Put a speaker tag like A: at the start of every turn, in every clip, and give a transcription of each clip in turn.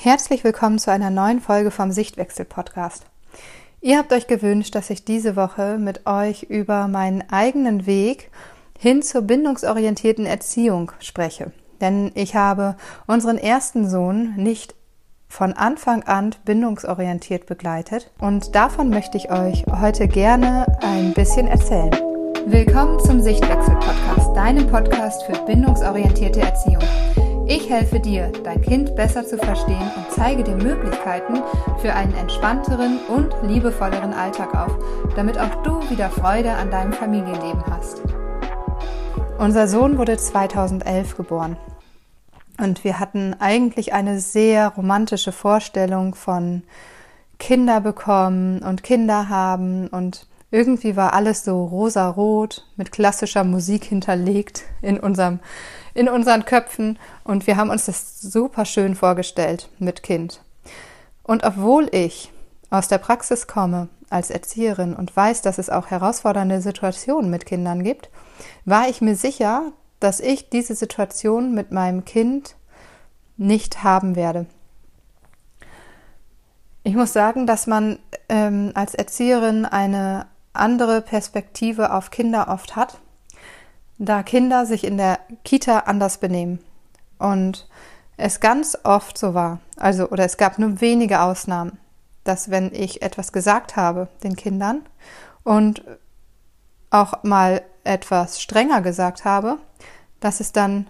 A: Herzlich willkommen zu einer neuen Folge vom Sichtwechsel Podcast. Ihr habt euch gewünscht, dass ich diese Woche mit euch über meinen eigenen Weg hin zur bindungsorientierten Erziehung spreche. Denn ich habe unseren ersten Sohn nicht von Anfang an bindungsorientiert begleitet und davon möchte ich euch heute gerne ein bisschen erzählen. Willkommen zum Sichtwechsel Podcast, deinem Podcast für bindungsorientierte Erziehung. Ich helfe dir, dein Kind besser zu verstehen und zeige dir Möglichkeiten für einen entspannteren und liebevolleren Alltag auf, damit auch du wieder Freude an deinem Familienleben hast. Unser Sohn wurde 2011 geboren und wir hatten eigentlich eine sehr romantische Vorstellung von Kinder bekommen und Kinder haben und irgendwie war alles so rosarot mit klassischer Musik hinterlegt in unserem in unseren Köpfen und wir haben uns das super schön vorgestellt mit Kind. Und obwohl ich aus der Praxis komme als Erzieherin und weiß, dass es auch herausfordernde Situationen mit Kindern gibt, war ich mir sicher, dass ich diese Situation mit meinem Kind nicht haben werde. Ich muss sagen, dass man ähm, als Erzieherin eine andere Perspektive auf Kinder oft hat da Kinder sich in der Kita anders benehmen. Und es ganz oft so war, also oder es gab nur wenige Ausnahmen, dass wenn ich etwas gesagt habe den Kindern und auch mal etwas strenger gesagt habe, dass es dann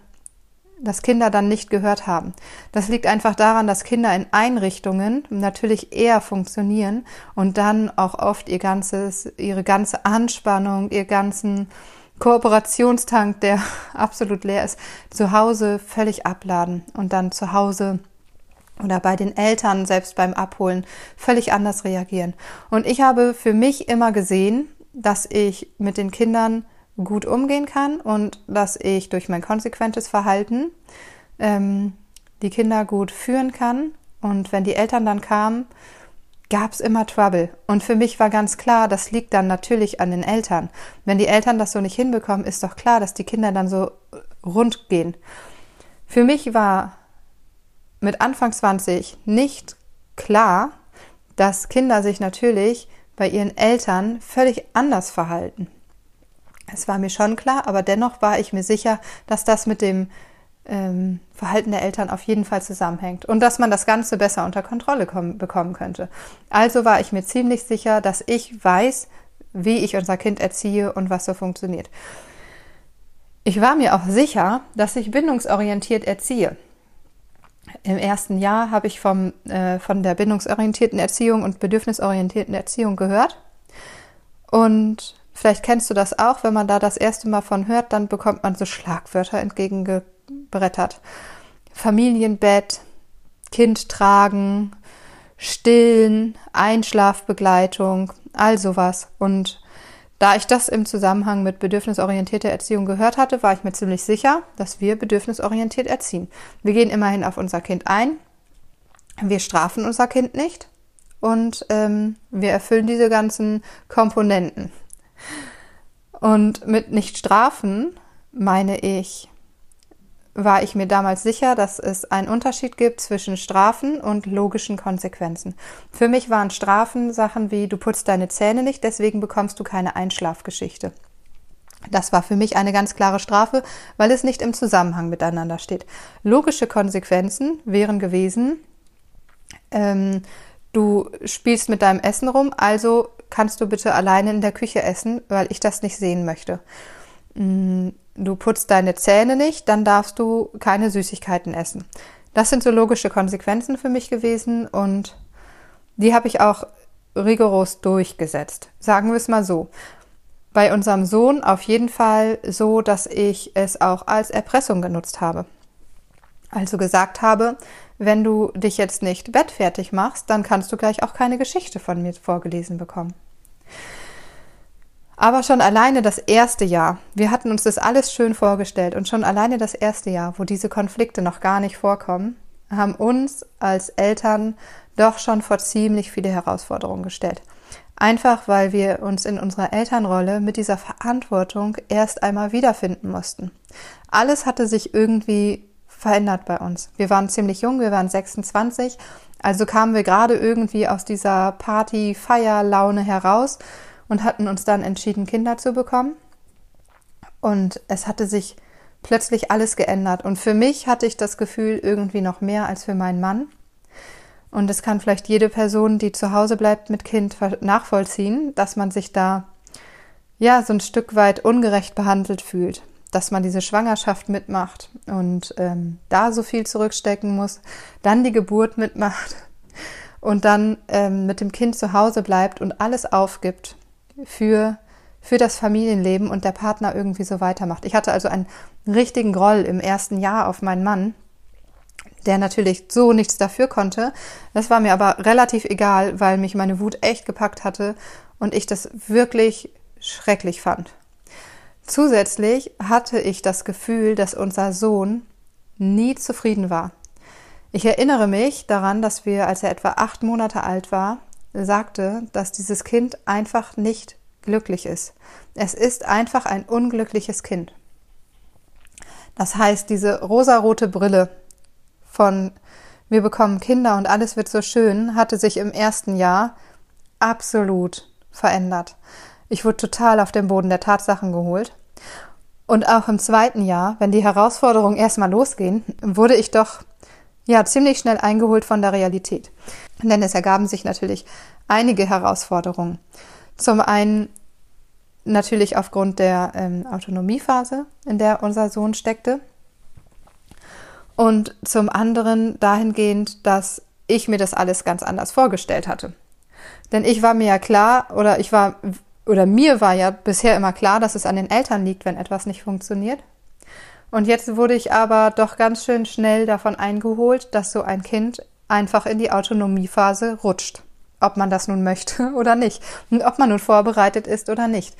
A: dass Kinder dann nicht gehört haben. Das liegt einfach daran, dass Kinder in Einrichtungen natürlich eher funktionieren und dann auch oft ihr ganzes, ihre ganze Anspannung, ihr ganzen Kooperationstank, der absolut leer ist, zu Hause völlig abladen und dann zu Hause oder bei den Eltern selbst beim Abholen völlig anders reagieren. Und ich habe für mich immer gesehen, dass ich mit den Kindern gut umgehen kann und dass ich durch mein konsequentes Verhalten ähm, die Kinder gut führen kann. Und wenn die Eltern dann kamen, gab es immer Trouble. Und für mich war ganz klar, das liegt dann natürlich an den Eltern. Wenn die Eltern das so nicht hinbekommen, ist doch klar, dass die Kinder dann so rund gehen. Für mich war mit Anfang 20 nicht klar, dass Kinder sich natürlich bei ihren Eltern völlig anders verhalten. Es war mir schon klar, aber dennoch war ich mir sicher, dass das mit dem ähm, Verhalten der Eltern auf jeden Fall zusammenhängt und dass man das Ganze besser unter Kontrolle kommen, bekommen könnte. Also war ich mir ziemlich sicher, dass ich weiß, wie ich unser Kind erziehe und was so funktioniert. Ich war mir auch sicher, dass ich bindungsorientiert erziehe. Im ersten Jahr habe ich vom, äh, von der bindungsorientierten Erziehung und bedürfnisorientierten Erziehung gehört. Und vielleicht kennst du das auch, wenn man da das erste Mal von hört, dann bekommt man so Schlagwörter entgegenge brettert. Familienbett, Kind tragen, stillen, Einschlafbegleitung, all sowas. Und da ich das im Zusammenhang mit bedürfnisorientierter Erziehung gehört hatte, war ich mir ziemlich sicher, dass wir bedürfnisorientiert erziehen. Wir gehen immerhin auf unser Kind ein, wir strafen unser Kind nicht und ähm, wir erfüllen diese ganzen Komponenten. Und mit nicht strafen meine ich war ich mir damals sicher, dass es einen Unterschied gibt zwischen Strafen und logischen Konsequenzen. Für mich waren Strafen Sachen wie du putzt deine Zähne nicht, deswegen bekommst du keine Einschlafgeschichte. Das war für mich eine ganz klare Strafe, weil es nicht im Zusammenhang miteinander steht. Logische Konsequenzen wären gewesen, ähm, du spielst mit deinem Essen rum, also kannst du bitte alleine in der Küche essen, weil ich das nicht sehen möchte. Mm, du putzt deine Zähne nicht, dann darfst du keine Süßigkeiten essen. Das sind so logische Konsequenzen für mich gewesen und die habe ich auch rigoros durchgesetzt. Sagen wir es mal so. Bei unserem Sohn auf jeden Fall so, dass ich es auch als Erpressung genutzt habe. Also gesagt habe, wenn du dich jetzt nicht bettfertig machst, dann kannst du gleich auch keine Geschichte von mir vorgelesen bekommen. Aber schon alleine das erste Jahr, wir hatten uns das alles schön vorgestellt und schon alleine das erste Jahr, wo diese Konflikte noch gar nicht vorkommen, haben uns als Eltern doch schon vor ziemlich viele Herausforderungen gestellt. Einfach weil wir uns in unserer Elternrolle mit dieser Verantwortung erst einmal wiederfinden mussten. Alles hatte sich irgendwie verändert bei uns. Wir waren ziemlich jung, wir waren 26, also kamen wir gerade irgendwie aus dieser Party-Feier-Laune heraus und hatten uns dann entschieden, Kinder zu bekommen. Und es hatte sich plötzlich alles geändert. Und für mich hatte ich das Gefühl irgendwie noch mehr als für meinen Mann. Und es kann vielleicht jede Person, die zu Hause bleibt mit Kind, nachvollziehen, dass man sich da ja so ein Stück weit ungerecht behandelt fühlt, dass man diese Schwangerschaft mitmacht und ähm, da so viel zurückstecken muss, dann die Geburt mitmacht und dann ähm, mit dem Kind zu Hause bleibt und alles aufgibt für für das Familienleben und der Partner irgendwie so weitermacht. Ich hatte also einen richtigen Groll im ersten Jahr auf meinen Mann, der natürlich so nichts dafür konnte. Das war mir aber relativ egal, weil mich meine Wut echt gepackt hatte und ich das wirklich schrecklich fand. Zusätzlich hatte ich das Gefühl, dass unser Sohn nie zufrieden war. Ich erinnere mich daran, dass wir, als er etwa acht Monate alt war, sagte, dass dieses Kind einfach nicht glücklich ist. Es ist einfach ein unglückliches Kind. Das heißt, diese rosarote Brille von wir bekommen Kinder und alles wird so schön, hatte sich im ersten Jahr absolut verändert. Ich wurde total auf den Boden der Tatsachen geholt. Und auch im zweiten Jahr, wenn die Herausforderungen erstmal losgehen, wurde ich doch ja ziemlich schnell eingeholt von der Realität. Denn es ergaben sich natürlich einige Herausforderungen. Zum einen natürlich aufgrund der ähm, Autonomiephase, in der unser Sohn steckte. Und zum anderen dahingehend, dass ich mir das alles ganz anders vorgestellt hatte. Denn ich war mir ja klar, oder ich war, oder mir war ja bisher immer klar, dass es an den Eltern liegt, wenn etwas nicht funktioniert. Und jetzt wurde ich aber doch ganz schön schnell davon eingeholt, dass so ein Kind einfach in die Autonomiephase rutscht. Ob man das nun möchte oder nicht. Und ob man nun vorbereitet ist oder nicht.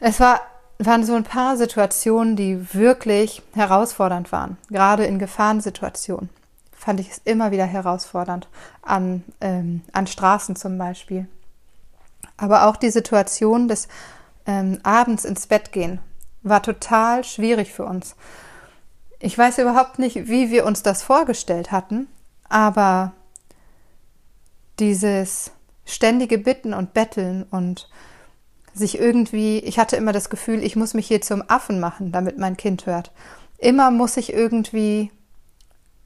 A: Es war, waren so ein paar Situationen, die wirklich herausfordernd waren, gerade in Gefahrensituationen fand ich es immer wieder herausfordernd, an, ähm, an Straßen zum Beispiel. Aber auch die Situation des ähm, Abends ins Bett gehen war total schwierig für uns. Ich weiß überhaupt nicht, wie wir uns das vorgestellt hatten, aber dieses ständige Bitten und Betteln und sich irgendwie, ich hatte immer das Gefühl, ich muss mich hier zum Affen machen, damit mein Kind hört. Immer muss ich irgendwie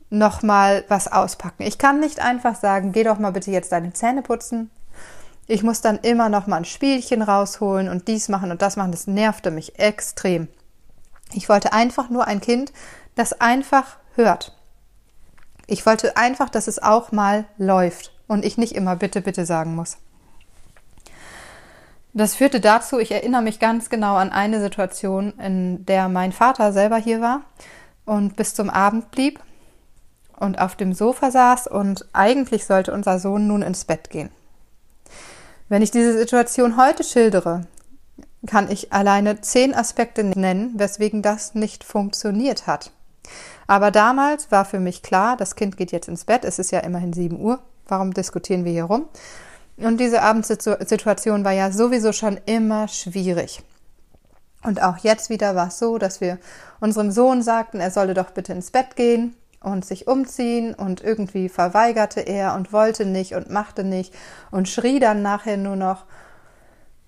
A: noch mal was auspacken. Ich kann nicht einfach sagen, geh doch mal bitte jetzt deine Zähne putzen. Ich muss dann immer noch mal ein Spielchen rausholen und dies machen und das machen. Das nervte mich extrem. Ich wollte einfach nur ein Kind, das einfach hört. Ich wollte einfach, dass es auch mal läuft und ich nicht immer bitte, bitte sagen muss. Das führte dazu, ich erinnere mich ganz genau an eine Situation, in der mein Vater selber hier war und bis zum Abend blieb und auf dem Sofa saß und eigentlich sollte unser Sohn nun ins Bett gehen. Wenn ich diese Situation heute schildere, kann ich alleine zehn Aspekte nennen, weswegen das nicht funktioniert hat. Aber damals war für mich klar, das Kind geht jetzt ins Bett, es ist ja immerhin 7 Uhr. Warum diskutieren wir hier rum? Und diese Abendsituation war ja sowieso schon immer schwierig. Und auch jetzt wieder war es so, dass wir unserem Sohn sagten, er solle doch bitte ins Bett gehen und sich umziehen und irgendwie verweigerte er und wollte nicht und machte nicht und schrie dann nachher nur noch.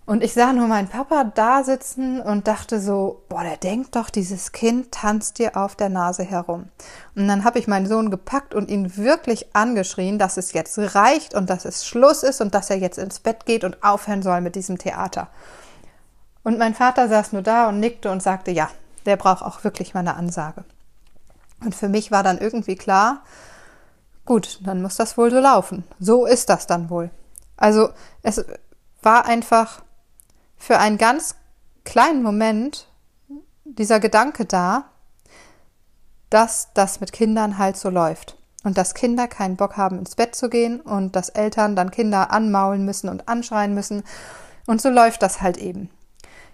A: Und ich sah nur meinen Papa da sitzen und dachte so, boah, der denkt doch, dieses Kind tanzt dir auf der Nase herum. Und dann habe ich meinen Sohn gepackt und ihn wirklich angeschrien, dass es jetzt reicht und dass es Schluss ist und dass er jetzt ins Bett geht und aufhören soll mit diesem Theater. Und mein Vater saß nur da und nickte und sagte, ja, der braucht auch wirklich mal eine Ansage. Und für mich war dann irgendwie klar, gut, dann muss das wohl so laufen. So ist das dann wohl. Also es war einfach für einen ganz kleinen Moment dieser Gedanke da, dass das mit Kindern halt so läuft. Und dass Kinder keinen Bock haben, ins Bett zu gehen und dass Eltern dann Kinder anmaulen müssen und anschreien müssen. Und so läuft das halt eben.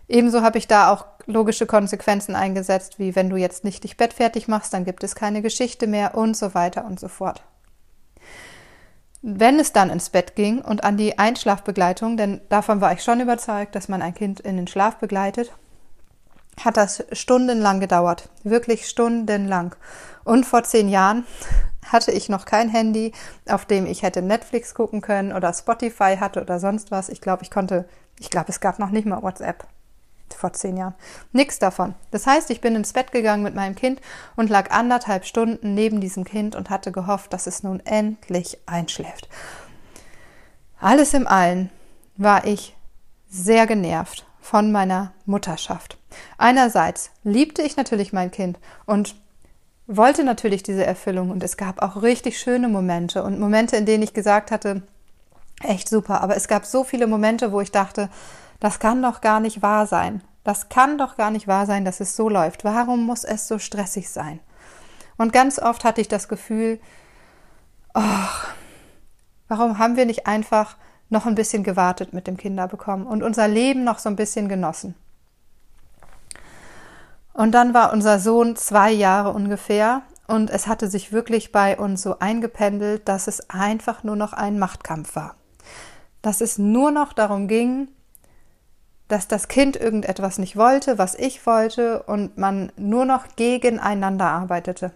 A: Ebenso habe ich da auch logische Konsequenzen eingesetzt, wie wenn du jetzt nicht dich Bett fertig machst, dann gibt es keine Geschichte mehr und so weiter und so fort. Wenn es dann ins Bett ging und an die Einschlafbegleitung, denn davon war ich schon überzeugt, dass man ein Kind in den Schlaf begleitet, hat das stundenlang gedauert. Wirklich stundenlang. Und vor zehn Jahren hatte ich noch kein Handy, auf dem ich hätte Netflix gucken können oder Spotify hatte oder sonst was. Ich glaube, ich konnte, ich glaube, es gab noch nicht mal WhatsApp vor zehn Jahren. Nix davon. Das heißt, ich bin ins Bett gegangen mit meinem Kind und lag anderthalb Stunden neben diesem Kind und hatte gehofft, dass es nun endlich einschläft. Alles im Allen war ich sehr genervt von meiner Mutterschaft. Einerseits liebte ich natürlich mein Kind und wollte natürlich diese Erfüllung und es gab auch richtig schöne Momente und Momente, in denen ich gesagt hatte, echt super, aber es gab so viele Momente, wo ich dachte, das kann doch gar nicht wahr sein. Das kann doch gar nicht wahr sein, dass es so läuft. Warum muss es so stressig sein? Und ganz oft hatte ich das Gefühl, oh, warum haben wir nicht einfach noch ein bisschen gewartet mit dem Kinderbekommen und unser Leben noch so ein bisschen genossen? Und dann war unser Sohn zwei Jahre ungefähr und es hatte sich wirklich bei uns so eingependelt, dass es einfach nur noch ein Machtkampf war. Dass es nur noch darum ging, dass das Kind irgendetwas nicht wollte, was ich wollte und man nur noch gegeneinander arbeitete.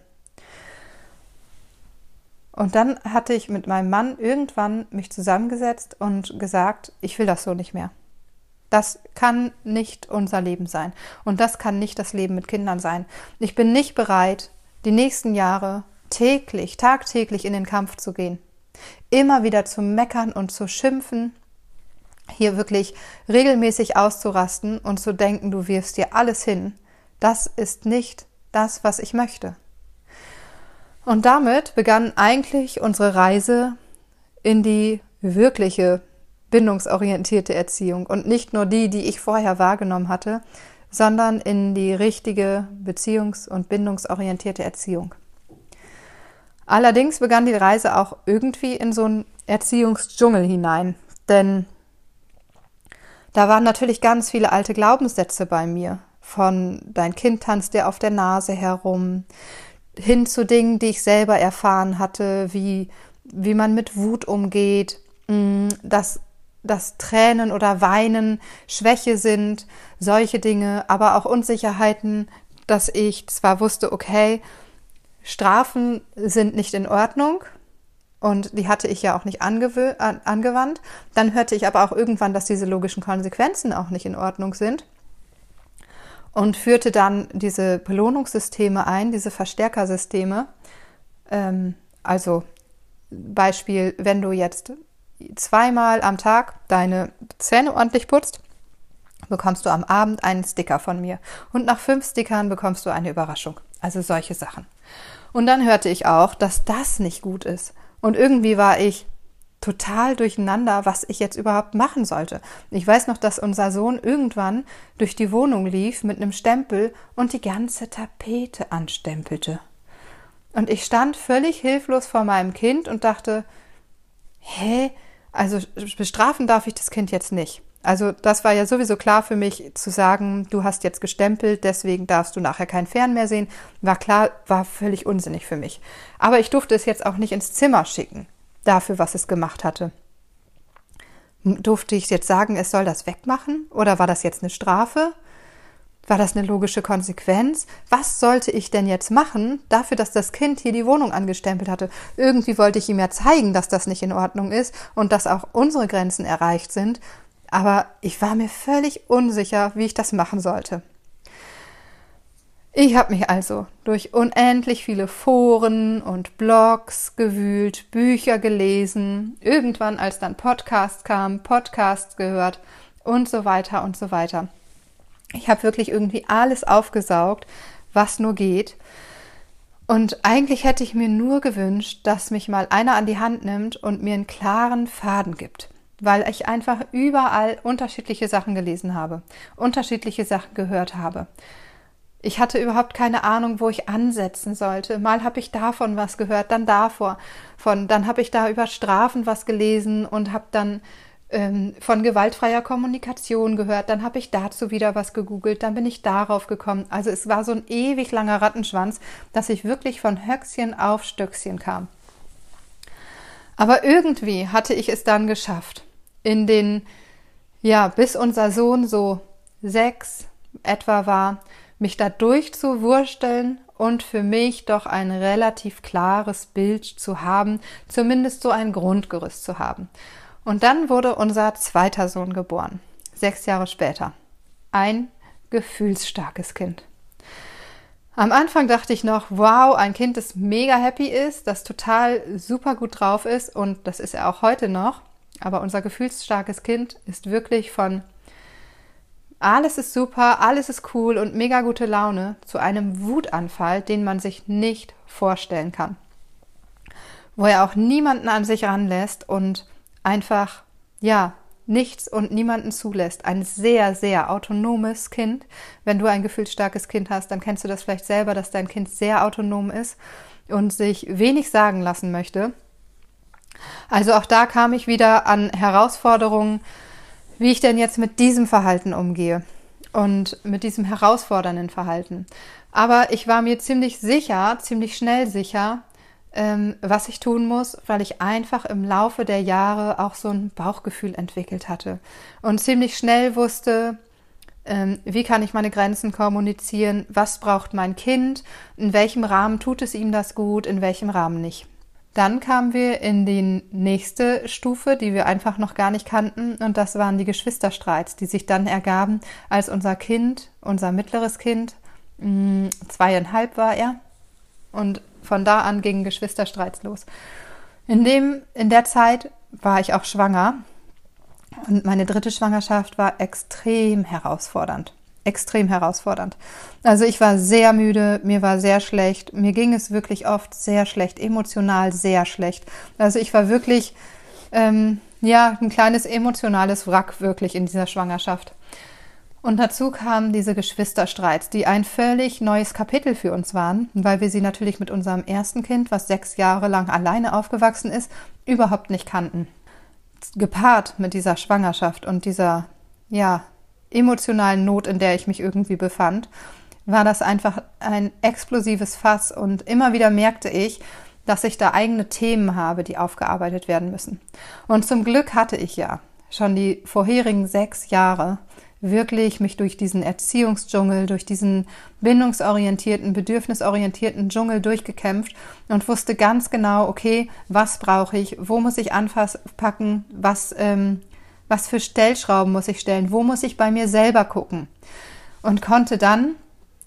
A: Und dann hatte ich mit meinem Mann irgendwann mich zusammengesetzt und gesagt, ich will das so nicht mehr. Das kann nicht unser Leben sein. Und das kann nicht das Leben mit Kindern sein. Ich bin nicht bereit, die nächsten Jahre täglich, tagtäglich in den Kampf zu gehen. Immer wieder zu meckern und zu schimpfen hier wirklich regelmäßig auszurasten und zu denken, du wirfst dir alles hin, das ist nicht das, was ich möchte. Und damit begann eigentlich unsere Reise in die wirkliche bindungsorientierte Erziehung und nicht nur die, die ich vorher wahrgenommen hatte, sondern in die richtige beziehungs- und bindungsorientierte Erziehung. Allerdings begann die Reise auch irgendwie in so einen Erziehungsdschungel hinein, denn da waren natürlich ganz viele alte Glaubenssätze bei mir. Von dein Kind tanzt dir auf der Nase herum, hin zu Dingen, die ich selber erfahren hatte, wie, wie man mit Wut umgeht, mm, dass, dass Tränen oder Weinen Schwäche sind, solche Dinge, aber auch Unsicherheiten, dass ich zwar wusste, okay, Strafen sind nicht in Ordnung, und die hatte ich ja auch nicht angewandt. Dann hörte ich aber auch irgendwann, dass diese logischen Konsequenzen auch nicht in Ordnung sind und führte dann diese Belohnungssysteme ein, diese Verstärkersysteme. Ähm, also Beispiel, wenn du jetzt zweimal am Tag deine Zähne ordentlich putzt, bekommst du am Abend einen Sticker von mir. Und nach fünf Stickern bekommst du eine Überraschung. Also solche Sachen. Und dann hörte ich auch, dass das nicht gut ist. Und irgendwie war ich total durcheinander, was ich jetzt überhaupt machen sollte. Ich weiß noch, dass unser Sohn irgendwann durch die Wohnung lief mit einem Stempel und die ganze Tapete anstempelte. Und ich stand völlig hilflos vor meinem Kind und dachte, hä, also bestrafen darf ich das Kind jetzt nicht. Also das war ja sowieso klar für mich zu sagen, du hast jetzt gestempelt, deswegen darfst du nachher kein Fern mehr sehen. War klar, war völlig unsinnig für mich. Aber ich durfte es jetzt auch nicht ins Zimmer schicken, dafür, was es gemacht hatte. Durfte ich jetzt sagen, es soll das wegmachen? Oder war das jetzt eine Strafe? War das eine logische Konsequenz? Was sollte ich denn jetzt machen dafür, dass das Kind hier die Wohnung angestempelt hatte? Irgendwie wollte ich ihm ja zeigen, dass das nicht in Ordnung ist und dass auch unsere Grenzen erreicht sind aber ich war mir völlig unsicher, wie ich das machen sollte. Ich habe mich also durch unendlich viele Foren und Blogs gewühlt, Bücher gelesen, irgendwann als dann Podcast kam, Podcasts gehört und so weiter und so weiter. Ich habe wirklich irgendwie alles aufgesaugt, was nur geht. Und eigentlich hätte ich mir nur gewünscht, dass mich mal einer an die Hand nimmt und mir einen klaren Faden gibt weil ich einfach überall unterschiedliche Sachen gelesen habe, unterschiedliche Sachen gehört habe. Ich hatte überhaupt keine Ahnung, wo ich ansetzen sollte. Mal habe ich davon was gehört, dann davor, von, dann habe ich da über Strafen was gelesen und habe dann ähm, von gewaltfreier Kommunikation gehört, dann habe ich dazu wieder was gegoogelt, dann bin ich darauf gekommen. Also es war so ein ewig langer Rattenschwanz, dass ich wirklich von Höchstchen auf Stöckchen kam. Aber irgendwie hatte ich es dann geschafft in den, ja, bis unser Sohn so sechs etwa war, mich da durchzuwursteln und für mich doch ein relativ klares Bild zu haben, zumindest so ein Grundgerüst zu haben. Und dann wurde unser zweiter Sohn geboren, sechs Jahre später. Ein gefühlsstarkes Kind. Am Anfang dachte ich noch, wow, ein Kind, das mega happy ist, das total super gut drauf ist und das ist er auch heute noch. Aber unser gefühlsstarkes Kind ist wirklich von alles ist super, alles ist cool und mega gute Laune zu einem Wutanfall, den man sich nicht vorstellen kann. Wo er auch niemanden an sich ranlässt und einfach, ja, nichts und niemanden zulässt. Ein sehr, sehr autonomes Kind. Wenn du ein gefühlsstarkes Kind hast, dann kennst du das vielleicht selber, dass dein Kind sehr autonom ist und sich wenig sagen lassen möchte. Also auch da kam ich wieder an Herausforderungen, wie ich denn jetzt mit diesem Verhalten umgehe und mit diesem herausfordernden Verhalten. Aber ich war mir ziemlich sicher, ziemlich schnell sicher, ähm, was ich tun muss, weil ich einfach im Laufe der Jahre auch so ein Bauchgefühl entwickelt hatte und ziemlich schnell wusste, ähm, wie kann ich meine Grenzen kommunizieren, was braucht mein Kind, in welchem Rahmen tut es ihm das gut, in welchem Rahmen nicht. Dann kamen wir in die nächste Stufe, die wir einfach noch gar nicht kannten, und das waren die Geschwisterstreits, die sich dann ergaben, als unser Kind, unser mittleres Kind, mh, zweieinhalb war er, und von da an gingen Geschwisterstreits los. In, dem, in der Zeit war ich auch schwanger und meine dritte Schwangerschaft war extrem herausfordernd. Extrem herausfordernd. Also ich war sehr müde, mir war sehr schlecht, mir ging es wirklich oft sehr schlecht, emotional sehr schlecht. Also ich war wirklich, ähm, ja, ein kleines emotionales Wrack wirklich in dieser Schwangerschaft. Und dazu kamen diese Geschwisterstreits, die ein völlig neues Kapitel für uns waren, weil wir sie natürlich mit unserem ersten Kind, was sechs Jahre lang alleine aufgewachsen ist, überhaupt nicht kannten. Gepaart mit dieser Schwangerschaft und dieser, ja, emotionalen Not, in der ich mich irgendwie befand, war das einfach ein explosives Fass und immer wieder merkte ich, dass ich da eigene Themen habe, die aufgearbeitet werden müssen. Und zum Glück hatte ich ja schon die vorherigen sechs Jahre wirklich mich durch diesen Erziehungsdschungel, durch diesen bindungsorientierten, bedürfnisorientierten Dschungel durchgekämpft und wusste ganz genau, okay, was brauche ich, wo muss ich anpacken, was, ähm, was für Stellschrauben muss ich stellen, wo muss ich bei mir selber gucken? Und konnte dann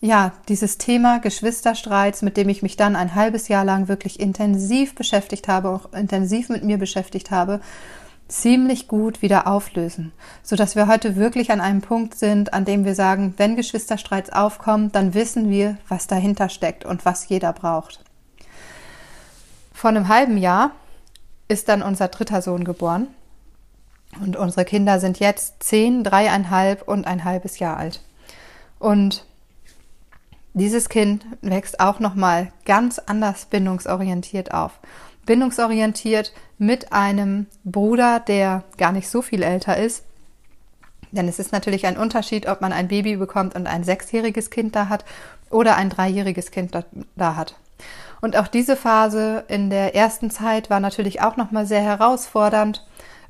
A: ja, dieses Thema Geschwisterstreits, mit dem ich mich dann ein halbes Jahr lang wirklich intensiv beschäftigt habe, auch intensiv mit mir beschäftigt habe, ziemlich gut wieder auflösen, so dass wir heute wirklich an einem Punkt sind, an dem wir sagen, wenn Geschwisterstreits aufkommen, dann wissen wir, was dahinter steckt und was jeder braucht. Vor einem halben Jahr ist dann unser dritter Sohn geboren und unsere Kinder sind jetzt zehn, dreieinhalb und ein halbes Jahr alt. Und dieses Kind wächst auch noch mal ganz anders bindungsorientiert auf bindungsorientiert mit einem Bruder, der gar nicht so viel älter ist. Denn es ist natürlich ein Unterschied, ob man ein Baby bekommt und ein sechsjähriges Kind da hat oder ein dreijähriges Kind da, hat. Und auch diese Phase in der ersten Zeit war natürlich auch nochmal sehr herausfordernd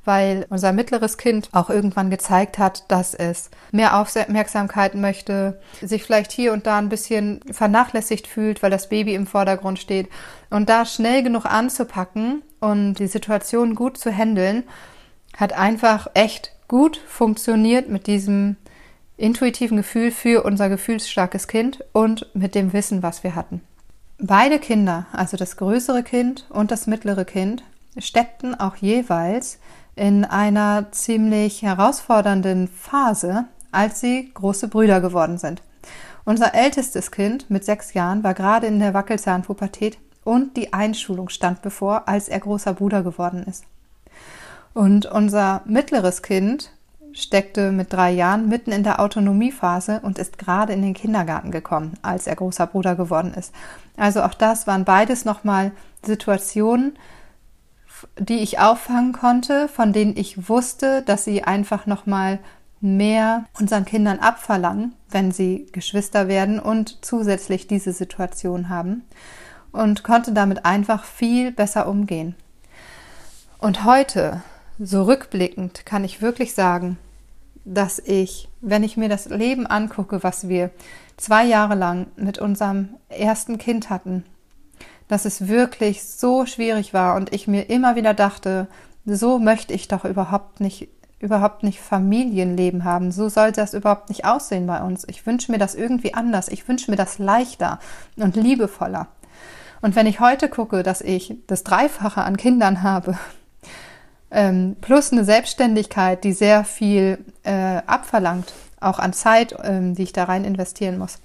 A: weil unser mittleres Kind auch irgendwann gezeigt hat, dass es mehr Aufmerksamkeit möchte, sich vielleicht hier und da ein bisschen vernachlässigt fühlt, weil das Baby im Vordergrund steht. Und da schnell genug anzupacken und die Situation gut zu handeln, hat einfach echt gut funktioniert mit diesem intuitiven Gefühl für unser gefühlsstarkes Kind und mit dem Wissen, was wir hatten. Beide Kinder, also das größere Kind und das mittlere Kind, steckten auch jeweils in einer ziemlich herausfordernden Phase, als sie große Brüder geworden sind. Unser ältestes Kind mit sechs Jahren war gerade in der Wackelzahnpubertät und die Einschulung stand bevor, als er großer Bruder geworden ist. Und unser mittleres Kind steckte mit drei Jahren mitten in der Autonomiephase und ist gerade in den Kindergarten gekommen, als er großer Bruder geworden ist. Also auch das waren beides nochmal Situationen, die ich auffangen konnte, von denen ich wusste, dass sie einfach noch mal mehr unseren Kindern abverlangen, wenn sie Geschwister werden und zusätzlich diese Situation haben und konnte damit einfach viel besser umgehen. Und heute, so rückblickend, kann ich wirklich sagen, dass ich, wenn ich mir das Leben angucke, was wir zwei Jahre lang mit unserem ersten Kind hatten, dass es wirklich so schwierig war und ich mir immer wieder dachte, so möchte ich doch überhaupt nicht überhaupt nicht Familienleben haben. So sollte das überhaupt nicht aussehen bei uns. Ich wünsche mir das irgendwie anders. Ich wünsche mir das leichter und liebevoller. Und wenn ich heute gucke, dass ich das Dreifache an Kindern habe, ähm, plus eine Selbstständigkeit, die sehr viel äh, abverlangt, auch an Zeit, ähm, die ich da rein investieren muss,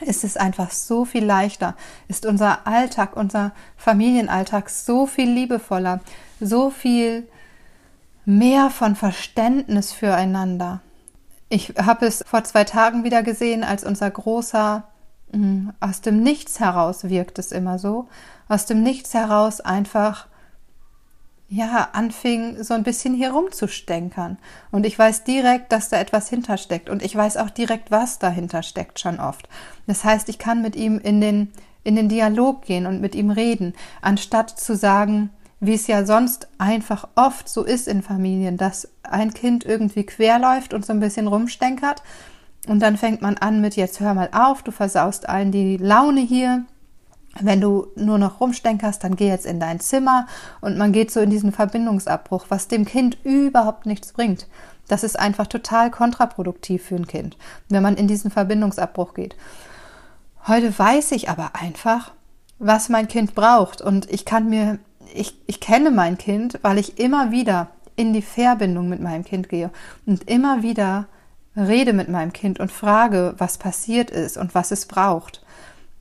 A: ist es einfach so viel leichter, ist unser Alltag, unser Familienalltag so viel liebevoller, so viel mehr von Verständnis füreinander. Ich habe es vor zwei Tagen wieder gesehen, als unser großer hm, aus dem Nichts heraus wirkt es immer so, aus dem Nichts heraus einfach ja, anfing so ein bisschen hier rumzustänkern. Und ich weiß direkt, dass da etwas hintersteckt. Und ich weiß auch direkt, was dahinter steckt, schon oft. Das heißt, ich kann mit ihm in den, in den Dialog gehen und mit ihm reden, anstatt zu sagen, wie es ja sonst einfach oft so ist in Familien, dass ein Kind irgendwie querläuft und so ein bisschen rumstänkert. Und dann fängt man an mit, jetzt hör mal auf, du versaust allen die Laune hier wenn du nur noch rumstenkerst, dann geh jetzt in dein Zimmer und man geht so in diesen Verbindungsabbruch, was dem Kind überhaupt nichts bringt. Das ist einfach total kontraproduktiv für ein Kind, wenn man in diesen Verbindungsabbruch geht. Heute weiß ich aber einfach, was mein Kind braucht und ich kann mir, ich, ich kenne mein Kind, weil ich immer wieder in die Verbindung mit meinem Kind gehe und immer wieder rede mit meinem Kind und frage, was passiert ist und was es braucht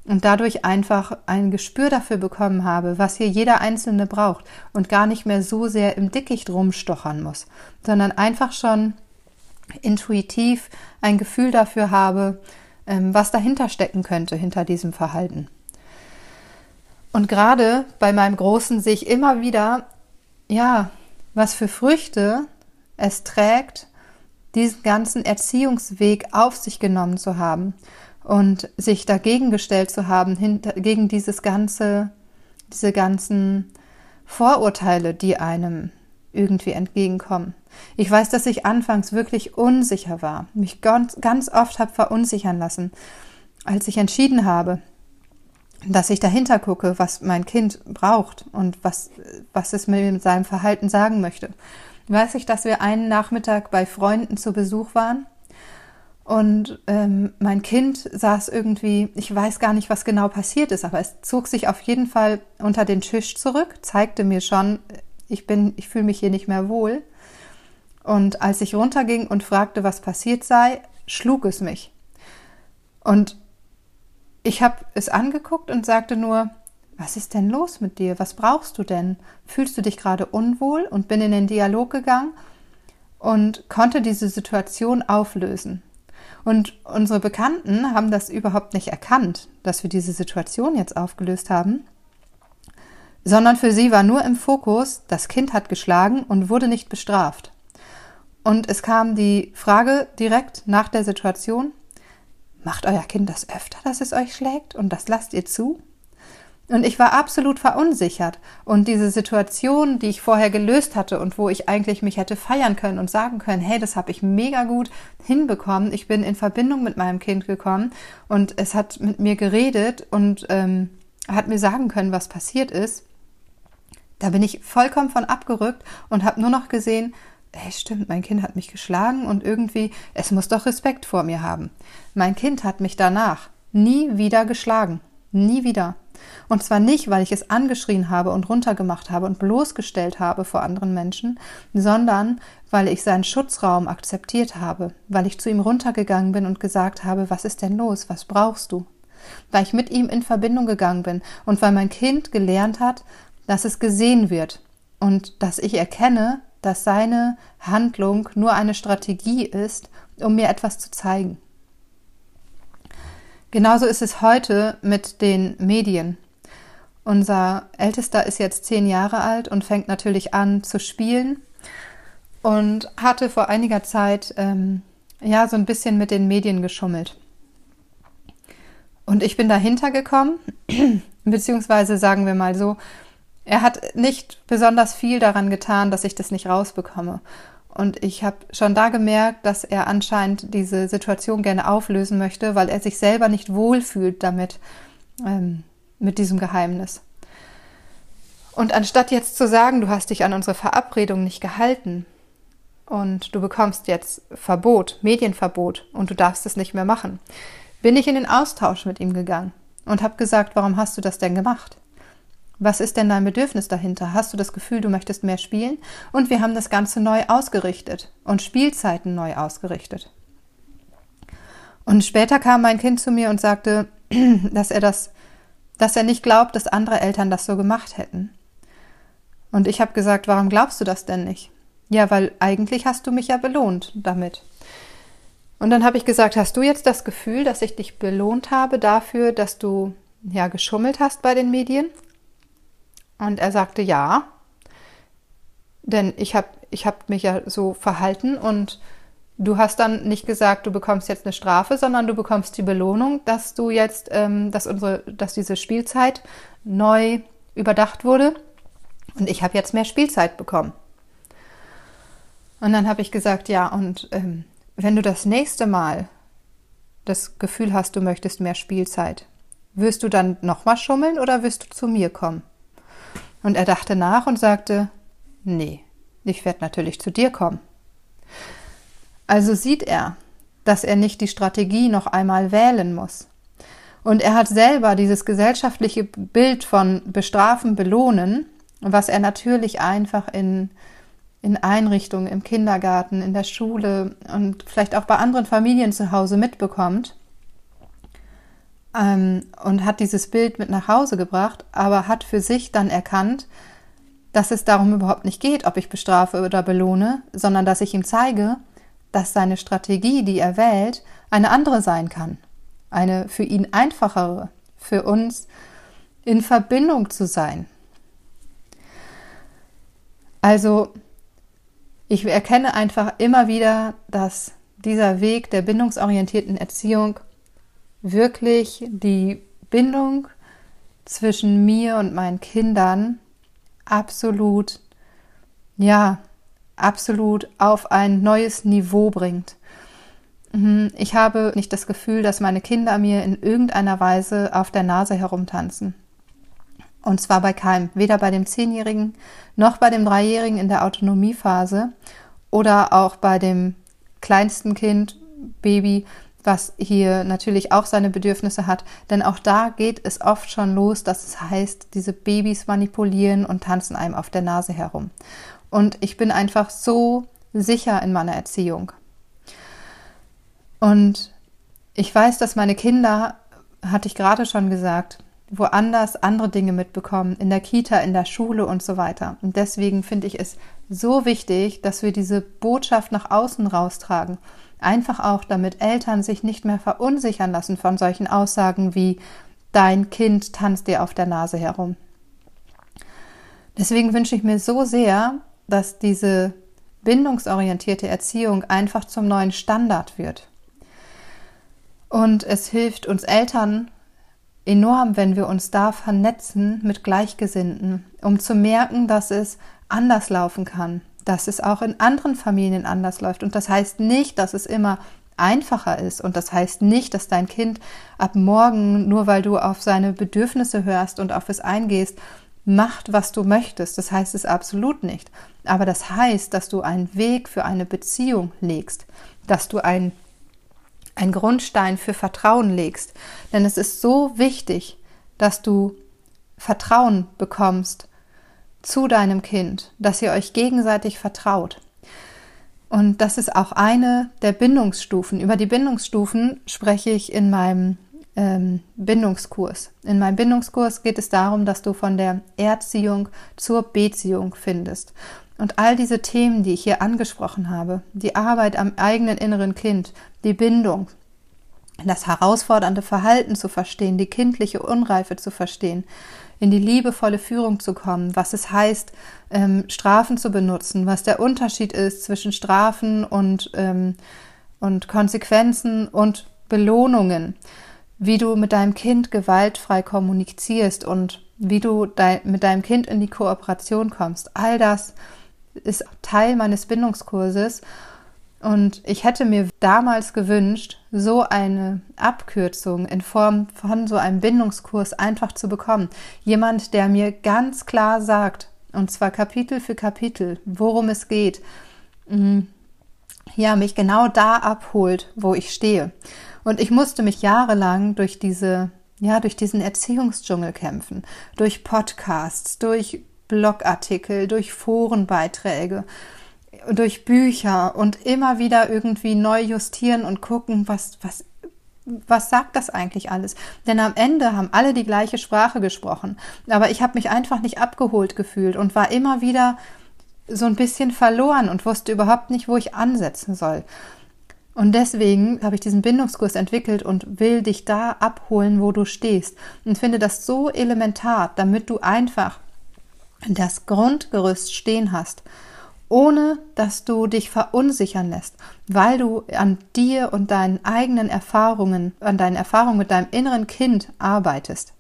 A: und dadurch einfach ein Gespür dafür bekommen habe, was hier jeder Einzelne braucht und gar nicht mehr so sehr im Dickicht rumstochern muss, sondern einfach schon intuitiv ein Gefühl dafür habe, ähm, was dahinter stecken könnte, hinter diesem Verhalten. Und gerade bei meinem Großen sehe ich immer wieder, ja, was für Früchte es trägt, diesen ganzen Erziehungsweg auf sich genommen zu haben und sich dagegen gestellt zu haben, gegen dieses ganze, diese ganzen Vorurteile, die einem irgendwie entgegenkommen. Ich weiß, dass ich anfangs wirklich unsicher war, mich ganz, ganz oft habe verunsichern lassen, als ich entschieden habe, dass ich dahinter gucke, was mein Kind braucht und was, was es mir mit seinem Verhalten sagen möchte. Weiß ich, dass wir einen Nachmittag bei Freunden zu Besuch waren und ähm, mein Kind saß irgendwie, ich weiß gar nicht, was genau passiert ist, aber es zog sich auf jeden Fall unter den Tisch zurück, zeigte mir schon, ich bin, ich fühle mich hier nicht mehr wohl. Und als ich runterging und fragte, was passiert sei, schlug es mich. Und ich habe es angeguckt und sagte nur, was ist denn los mit dir? Was brauchst du denn? Fühlst du dich gerade unwohl? Und bin in den Dialog gegangen und konnte diese Situation auflösen. Und unsere Bekannten haben das überhaupt nicht erkannt, dass wir diese Situation jetzt aufgelöst haben, sondern für sie war nur im Fokus, das Kind hat geschlagen und wurde nicht bestraft. Und es kam die Frage direkt nach der Situation, macht euer Kind das öfter, dass es euch schlägt und das lasst ihr zu? Und ich war absolut verunsichert. Und diese Situation, die ich vorher gelöst hatte und wo ich eigentlich mich hätte feiern können und sagen können, hey, das habe ich mega gut hinbekommen. Ich bin in Verbindung mit meinem Kind gekommen und es hat mit mir geredet und ähm, hat mir sagen können, was passiert ist. Da bin ich vollkommen von abgerückt und habe nur noch gesehen, hey, stimmt, mein Kind hat mich geschlagen und irgendwie, es muss doch Respekt vor mir haben. Mein Kind hat mich danach nie wieder geschlagen. Nie wieder. Und zwar nicht, weil ich es angeschrien habe und runtergemacht habe und bloßgestellt habe vor anderen Menschen, sondern weil ich seinen Schutzraum akzeptiert habe, weil ich zu ihm runtergegangen bin und gesagt habe, was ist denn los, was brauchst du? Weil ich mit ihm in Verbindung gegangen bin und weil mein Kind gelernt hat, dass es gesehen wird und dass ich erkenne, dass seine Handlung nur eine Strategie ist, um mir etwas zu zeigen. Genauso ist es heute mit den Medien. Unser Ältester ist jetzt zehn Jahre alt und fängt natürlich an zu spielen und hatte vor einiger Zeit ähm, ja so ein bisschen mit den Medien geschummelt. Und ich bin dahinter gekommen, beziehungsweise sagen wir mal so, er hat nicht besonders viel daran getan, dass ich das nicht rausbekomme. Und ich habe schon da gemerkt, dass er anscheinend diese Situation gerne auflösen möchte, weil er sich selber nicht wohlfühlt damit, ähm, mit diesem Geheimnis. Und anstatt jetzt zu sagen, du hast dich an unsere Verabredung nicht gehalten und du bekommst jetzt Verbot, Medienverbot und du darfst es nicht mehr machen, bin ich in den Austausch mit ihm gegangen und habe gesagt, warum hast du das denn gemacht? Was ist denn dein Bedürfnis dahinter? Hast du das Gefühl, du möchtest mehr spielen? Und wir haben das Ganze neu ausgerichtet und Spielzeiten neu ausgerichtet. Und später kam mein Kind zu mir und sagte, dass er das, dass er nicht glaubt, dass andere Eltern das so gemacht hätten. Und ich habe gesagt, warum glaubst du das denn nicht? Ja, weil eigentlich hast du mich ja belohnt damit. Und dann habe ich gesagt, hast du jetzt das Gefühl, dass ich dich belohnt habe dafür, dass du ja geschummelt hast bei den Medien? Und er sagte ja, denn ich habe ich hab mich ja so verhalten und du hast dann nicht gesagt, du bekommst jetzt eine Strafe, sondern du bekommst die Belohnung, dass du jetzt, ähm, dass unsere, dass diese Spielzeit neu überdacht wurde und ich habe jetzt mehr Spielzeit bekommen. Und dann habe ich gesagt, ja, und ähm, wenn du das nächste Mal das Gefühl hast, du möchtest mehr Spielzeit, wirst du dann nochmal schummeln oder wirst du zu mir kommen? Und er dachte nach und sagte, nee, ich werde natürlich zu dir kommen. Also sieht er, dass er nicht die Strategie noch einmal wählen muss. Und er hat selber dieses gesellschaftliche Bild von bestrafen, belohnen, was er natürlich einfach in, in Einrichtungen, im Kindergarten, in der Schule und vielleicht auch bei anderen Familien zu Hause mitbekommt ähm, und hat dieses Bild mit nach Hause gebracht, aber hat für sich dann erkannt, dass es darum überhaupt nicht geht, ob ich bestrafe oder belohne, sondern dass ich ihm zeige, dass seine Strategie, die er wählt, eine andere sein kann. Eine für ihn einfachere, für uns in Verbindung zu sein. Also, ich erkenne einfach immer wieder, dass dieser Weg der bindungsorientierten Erziehung wirklich die Bindung zwischen mir und meinen Kindern absolut, ja, absolut auf ein neues Niveau bringt. Mhm, ich habe nicht das Gefühl, dass meine Kinder mir in irgendeiner Weise auf der Nase herumtanzen. Und zwar bei keinem, weder bei dem Zehnjährigen noch bei dem Dreijährigen in der Autonomiephase oder auch bei dem kleinsten Kind, Baby, was hier natürlich auch seine Bedürfnisse hat. Denn auch da geht es oft schon los, dass es heißt, diese Babys manipulieren und tanzen einem auf der Nase herum. Und ich bin einfach so sicher in meiner Erziehung. Und ich weiß, dass meine Kinder, hatte ich gerade schon gesagt, woanders andere Dinge mitbekommen, in der Kita, in der Schule und so weiter. Und deswegen finde ich es so wichtig, dass wir diese Botschaft nach außen raustragen Einfach auch, damit Eltern sich nicht mehr verunsichern lassen von solchen Aussagen wie dein Kind tanzt dir auf der Nase herum. Deswegen wünsche ich mir so sehr, dass diese bindungsorientierte Erziehung einfach zum neuen Standard wird. Und es hilft uns Eltern enorm, wenn wir uns da vernetzen mit Gleichgesinnten, um zu merken, dass es anders laufen kann, dass es auch in anderen Familien anders läuft. Und das heißt nicht, dass es immer einfacher ist. Und das heißt nicht, dass dein Kind ab morgen, nur weil du auf seine Bedürfnisse hörst und auf es eingehst, macht, was du möchtest. Das heißt es absolut nicht. Aber das heißt, dass du einen Weg für eine Beziehung legst, dass du ein, einen Grundstein für Vertrauen legst. Denn es ist so wichtig, dass du Vertrauen bekommst zu deinem Kind, dass ihr euch gegenseitig vertraut. Und das ist auch eine der Bindungsstufen. Über die Bindungsstufen spreche ich in meinem ähm, Bindungskurs. In meinem Bindungskurs geht es darum, dass du von der Erziehung zur Beziehung findest. Und all diese Themen, die ich hier angesprochen habe, die Arbeit am eigenen inneren Kind, die Bindung, das herausfordernde Verhalten zu verstehen, die kindliche Unreife zu verstehen, in die liebevolle Führung zu kommen, was es heißt, ähm, Strafen zu benutzen, was der Unterschied ist zwischen Strafen und, ähm, und Konsequenzen und Belohnungen, wie du mit deinem Kind gewaltfrei kommunizierst und wie du de mit deinem Kind in die Kooperation kommst. All das ist Teil meines Bindungskurses. Und ich hätte mir damals gewünscht, so eine Abkürzung in Form von so einem Bindungskurs einfach zu bekommen. Jemand, der mir ganz klar sagt, und zwar Kapitel für Kapitel, worum es geht. Mhm. Ja, mich genau da abholt, wo ich stehe. Und ich musste mich jahrelang durch diese, ja, durch diesen Erziehungsdschungel kämpfen, durch Podcasts, durch Blogartikel, durch Forenbeiträge, durch Bücher und immer wieder irgendwie neu justieren und gucken, was, was, was sagt das eigentlich alles? Denn am Ende haben alle die gleiche Sprache gesprochen. Aber ich habe mich einfach nicht abgeholt gefühlt und war immer wieder so ein bisschen verloren und wusste überhaupt nicht, wo ich ansetzen soll. Und deswegen habe ich diesen Bindungskurs entwickelt und will dich da abholen, wo du stehst. Und finde das so elementar, damit du einfach das Grundgerüst stehen hast, ohne dass du dich verunsichern lässt, weil du an dir und deinen eigenen Erfahrungen, an deinen Erfahrungen mit deinem inneren Kind arbeitest.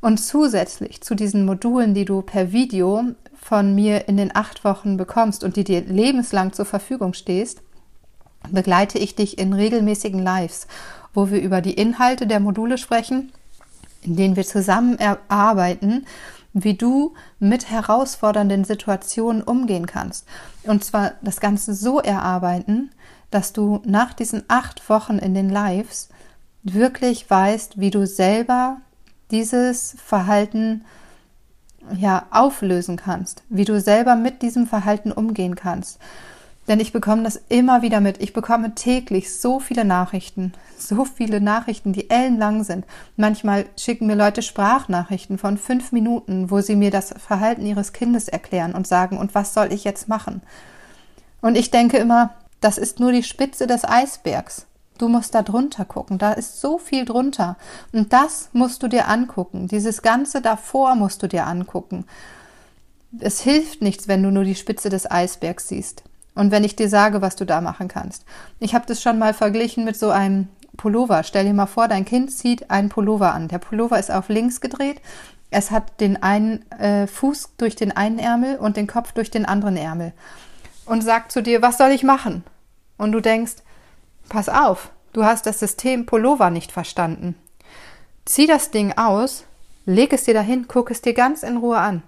A: Und zusätzlich zu diesen Modulen, die du per Video von mir in den acht Wochen bekommst und die dir lebenslang zur Verfügung stehst, begleite ich dich in regelmäßigen Lives, wo wir über die Inhalte der Module sprechen, in denen wir zusammen erarbeiten, wie du mit herausfordernden Situationen umgehen kannst. Und zwar das Ganze so erarbeiten, dass du nach diesen acht Wochen in den Lives wirklich weißt, wie du selber dieses Verhalten ja auflösen kannst, wie du selber mit diesem Verhalten umgehen kannst. Denn ich bekomme das immer wieder mit. Ich bekomme täglich so viele Nachrichten, so viele Nachrichten, die ellenlang sind. Manchmal schicken mir Leute Sprachnachrichten von fünf Minuten, wo sie mir das Verhalten ihres Kindes erklären und sagen, und was soll ich jetzt machen? Und ich denke immer, das ist nur die Spitze des Eisbergs. Du musst da drunter gucken. Da ist so viel drunter. Und das musst du dir angucken. Dieses Ganze davor musst du dir angucken. Es hilft nichts, wenn du nur die Spitze des Eisbergs siehst. Und wenn ich dir sage, was du da machen kannst. Ich habe das schon mal verglichen mit so einem Pullover. Stell dir mal vor, dein Kind zieht einen Pullover an. Der Pullover ist auf links gedreht. Es hat den einen äh, Fuß durch den einen Ärmel und den Kopf durch den anderen Ärmel. Und sagt zu dir, was soll ich machen? Und du denkst, pass auf, du hast das System Pullover nicht verstanden. Zieh das Ding aus, leg es dir dahin, guck es dir ganz in Ruhe an.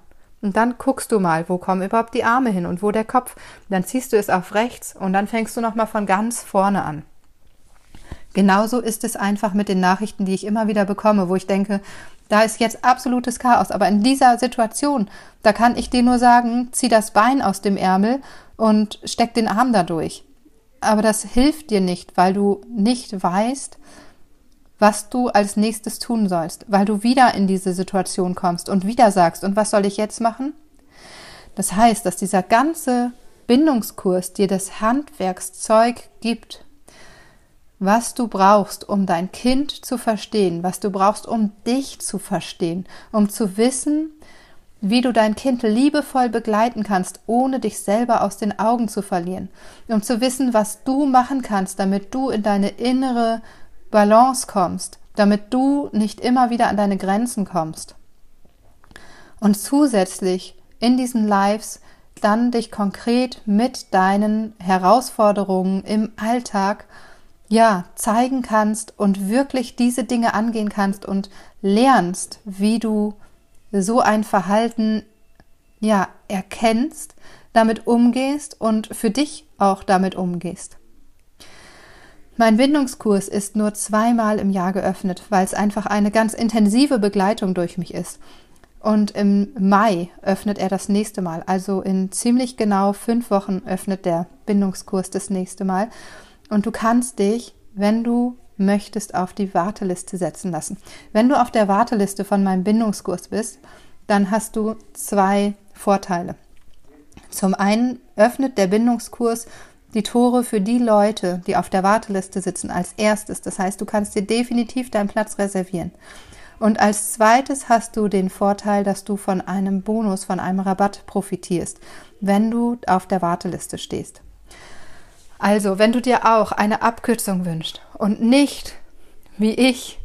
A: Und dann guckst du mal, wo kommen überhaupt die Arme hin und wo der Kopf. Dann ziehst du es auf rechts und dann fängst du nochmal von ganz vorne an. Genauso ist es einfach mit den Nachrichten, die ich immer wieder bekomme, wo ich denke, da ist jetzt absolutes Chaos. Aber in dieser Situation, da kann ich dir nur sagen, zieh das Bein aus dem Ärmel und steck den Arm da durch. Aber das hilft dir nicht, weil du nicht weißt, was du als nächstes tun sollst, weil du wieder in diese Situation kommst und wieder sagst, und was soll ich jetzt machen? Das heißt, dass dieser ganze Bindungskurs dir das Handwerkszeug gibt, was du brauchst, um dein Kind zu verstehen, was du brauchst, um dich zu verstehen, um zu wissen, wie du dein Kind liebevoll begleiten kannst, ohne dich selber aus den Augen zu verlieren, um zu wissen, was du machen kannst, damit du in deine innere Balance kommst, damit du nicht immer wieder an deine Grenzen kommst. Und zusätzlich in diesen Lives dann dich konkret mit deinen Herausforderungen im Alltag ja zeigen kannst und wirklich diese Dinge angehen kannst und lernst, wie du so ein Verhalten ja erkennst, damit umgehst und für dich auch damit umgehst. Mein Bindungskurs ist nur zweimal im Jahr geöffnet, weil es einfach eine ganz intensive Begleitung durch mich ist. Und im Mai öffnet er das nächste Mal. Also in ziemlich genau fünf Wochen öffnet der Bindungskurs das nächste Mal. Und du kannst dich, wenn du möchtest, auf die Warteliste setzen lassen. Wenn du auf der Warteliste von meinem Bindungskurs bist, dann hast du zwei Vorteile. Zum einen öffnet der Bindungskurs die Tore für die Leute, die auf der Warteliste sitzen, als erstes. Das heißt, du kannst dir definitiv deinen Platz reservieren. Und als zweites hast du den Vorteil, dass du von einem Bonus, von einem Rabatt profitierst, wenn du auf der Warteliste stehst. Also, wenn du dir auch eine Abkürzung wünschst und nicht, wie ich,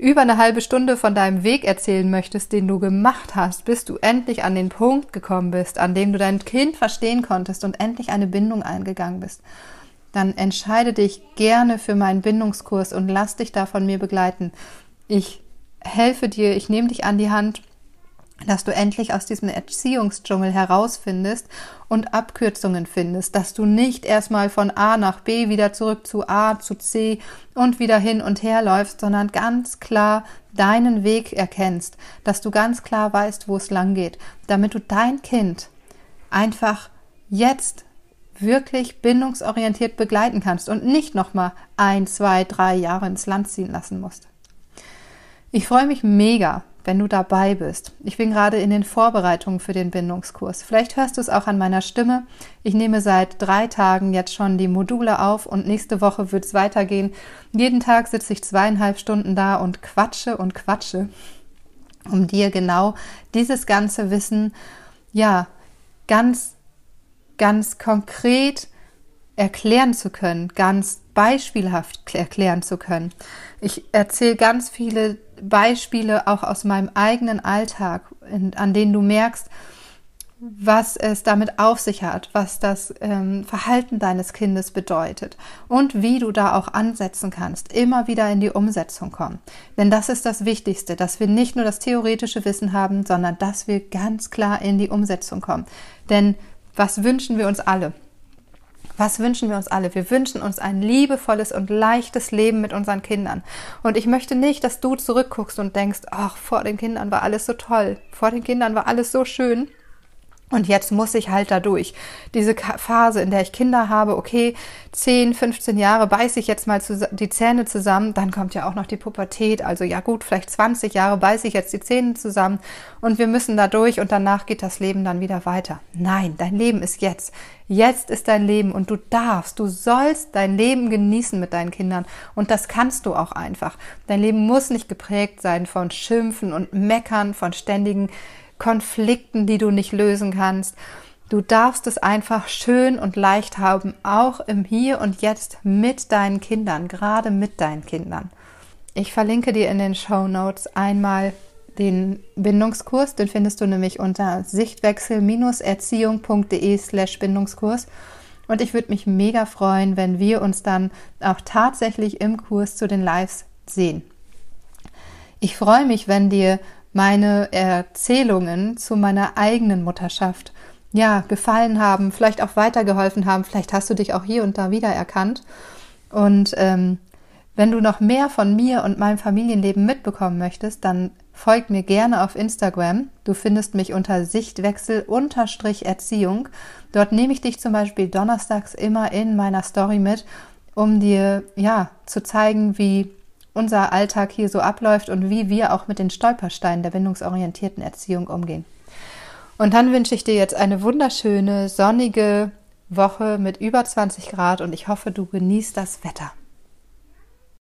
A: über eine halbe Stunde von deinem Weg erzählen möchtest, den du gemacht hast, bis du endlich an den Punkt gekommen bist, an dem du dein Kind verstehen konntest und endlich eine Bindung eingegangen bist, dann entscheide dich gerne für meinen Bindungskurs und lass dich da von mir begleiten. Ich helfe dir, ich nehme dich an die Hand dass du endlich aus diesem Erziehungsdschungel herausfindest und Abkürzungen findest, dass du nicht erstmal von A nach B wieder zurück zu A zu C und wieder hin und her läufst, sondern ganz klar deinen Weg erkennst, dass du ganz klar weißt, wo es lang geht, damit du dein Kind einfach jetzt wirklich bindungsorientiert begleiten kannst und nicht nochmal ein, zwei, drei Jahre ins Land ziehen lassen musst. Ich freue mich mega, wenn du dabei bist. Ich bin gerade in den Vorbereitungen für den Bindungskurs. Vielleicht hörst du es auch an meiner Stimme. Ich nehme seit drei Tagen jetzt schon die Module auf und nächste Woche wird es weitergehen. Jeden Tag sitze ich zweieinhalb Stunden da und quatsche und quatsche, um dir genau dieses ganze Wissen, ja, ganz, ganz konkret erklären zu können, ganz beispielhaft erklären zu können. Ich erzähle ganz viele Beispiele auch aus meinem eigenen Alltag, an denen du merkst, was es damit auf sich hat, was das ähm, Verhalten deines Kindes bedeutet und wie du da auch ansetzen kannst, immer wieder in die Umsetzung kommen. Denn das ist das Wichtigste, dass wir nicht nur das theoretische Wissen haben, sondern dass wir ganz klar in die Umsetzung kommen. Denn was wünschen wir uns alle? Was wünschen wir uns alle? Wir wünschen uns ein liebevolles und leichtes Leben mit unseren Kindern. Und ich möchte nicht, dass du zurückguckst und denkst, ach, vor den Kindern war alles so toll, vor den Kindern war alles so schön. Und jetzt muss ich halt da durch. Diese Phase, in der ich Kinder habe, okay, 10, 15 Jahre beiße ich jetzt mal die Zähne zusammen, dann kommt ja auch noch die Pubertät, also ja gut, vielleicht 20 Jahre beiße ich jetzt die Zähne zusammen und wir müssen da durch und danach geht das Leben dann wieder weiter. Nein, dein Leben ist jetzt. Jetzt ist dein Leben und du darfst, du sollst dein Leben genießen mit deinen Kindern und das kannst du auch einfach. Dein Leben muss nicht geprägt sein von Schimpfen und Meckern, von ständigen Konflikten, die du nicht lösen kannst. Du darfst es einfach schön und leicht haben, auch im Hier und Jetzt mit deinen Kindern, gerade mit deinen Kindern. Ich verlinke dir in den Show Notes einmal den Bindungskurs, den findest du nämlich unter sichtwechsel-erziehung.de slash Bindungskurs. Und ich würde mich mega freuen, wenn wir uns dann auch tatsächlich im Kurs zu den Lives sehen. Ich freue mich, wenn dir meine Erzählungen zu meiner eigenen Mutterschaft ja gefallen haben, vielleicht auch weitergeholfen haben. Vielleicht hast du dich auch hier und da wiedererkannt. Und ähm, wenn du noch mehr von mir und meinem Familienleben mitbekommen möchtest, dann folg mir gerne auf Instagram. Du findest mich unter Sichtwechsel-Erziehung. Dort nehme ich dich zum Beispiel donnerstags immer in meiner Story mit, um dir ja zu zeigen, wie unser Alltag hier so abläuft und wie wir auch mit den Stolpersteinen der bindungsorientierten Erziehung umgehen. Und dann wünsche ich dir jetzt eine wunderschöne, sonnige Woche mit über 20 Grad und ich hoffe, du genießt das Wetter.